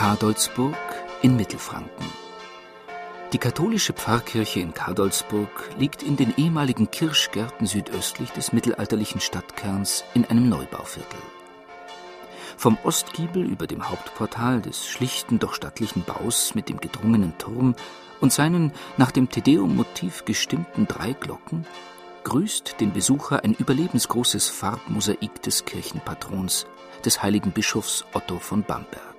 Kadolsburg in Mittelfranken. Die katholische Pfarrkirche in Kadolsburg liegt in den ehemaligen Kirschgärten südöstlich des mittelalterlichen Stadtkerns in einem Neubauviertel. Vom Ostgiebel über dem Hauptportal des schlichten, doch stattlichen Baus mit dem gedrungenen Turm und seinen nach dem Tedeum-Motiv gestimmten drei Glocken grüßt den Besucher ein überlebensgroßes Farbmosaik des Kirchenpatrons, des heiligen Bischofs Otto von Bamberg.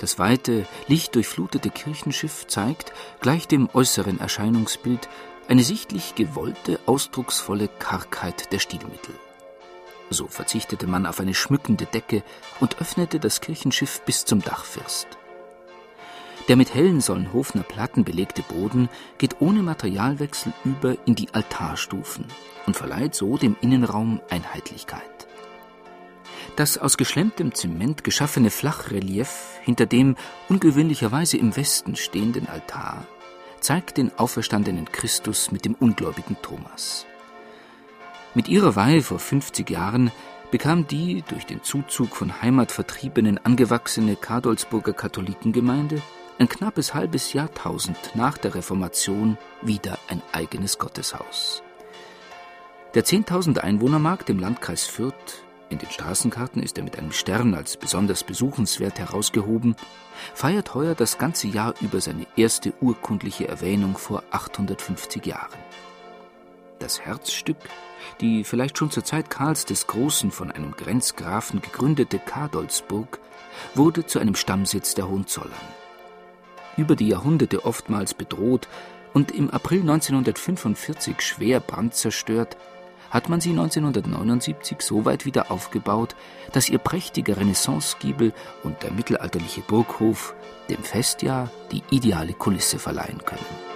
Das weite, lichtdurchflutete Kirchenschiff zeigt, gleich dem äußeren Erscheinungsbild, eine sichtlich gewollte, ausdrucksvolle Kargheit der Stilmittel. So verzichtete man auf eine schmückende Decke und öffnete das Kirchenschiff bis zum Dachfirst. Der mit hellen Solnhofener Platten belegte Boden geht ohne Materialwechsel über in die Altarstufen und verleiht so dem Innenraum Einheitlichkeit. Das aus geschlemmtem Zement geschaffene Flachrelief hinter dem ungewöhnlicherweise im Westen stehenden Altar zeigt den auferstandenen Christus mit dem ungläubigen Thomas. Mit ihrer Weihe vor 50 Jahren bekam die durch den Zuzug von Heimatvertriebenen angewachsene Kadolsburger Katholikengemeinde ein knappes halbes Jahrtausend nach der Reformation wieder ein eigenes Gotteshaus. Der 10.000 Einwohnermarkt im Landkreis Fürth in den Straßenkarten ist er mit einem Stern als besonders besuchenswert herausgehoben, feiert heuer das ganze Jahr über seine erste urkundliche Erwähnung vor 850 Jahren. Das Herzstück, die vielleicht schon zur Zeit Karls des Großen von einem Grenzgrafen gegründete Kadolsburg, wurde zu einem Stammsitz der Hohenzollern. Über die Jahrhunderte oftmals bedroht und im April 1945 schwer brandzerstört, hat man sie 1979 so weit wieder aufgebaut, dass ihr prächtiger Renaissancegiebel und der mittelalterliche Burghof dem Festjahr die ideale Kulisse verleihen können.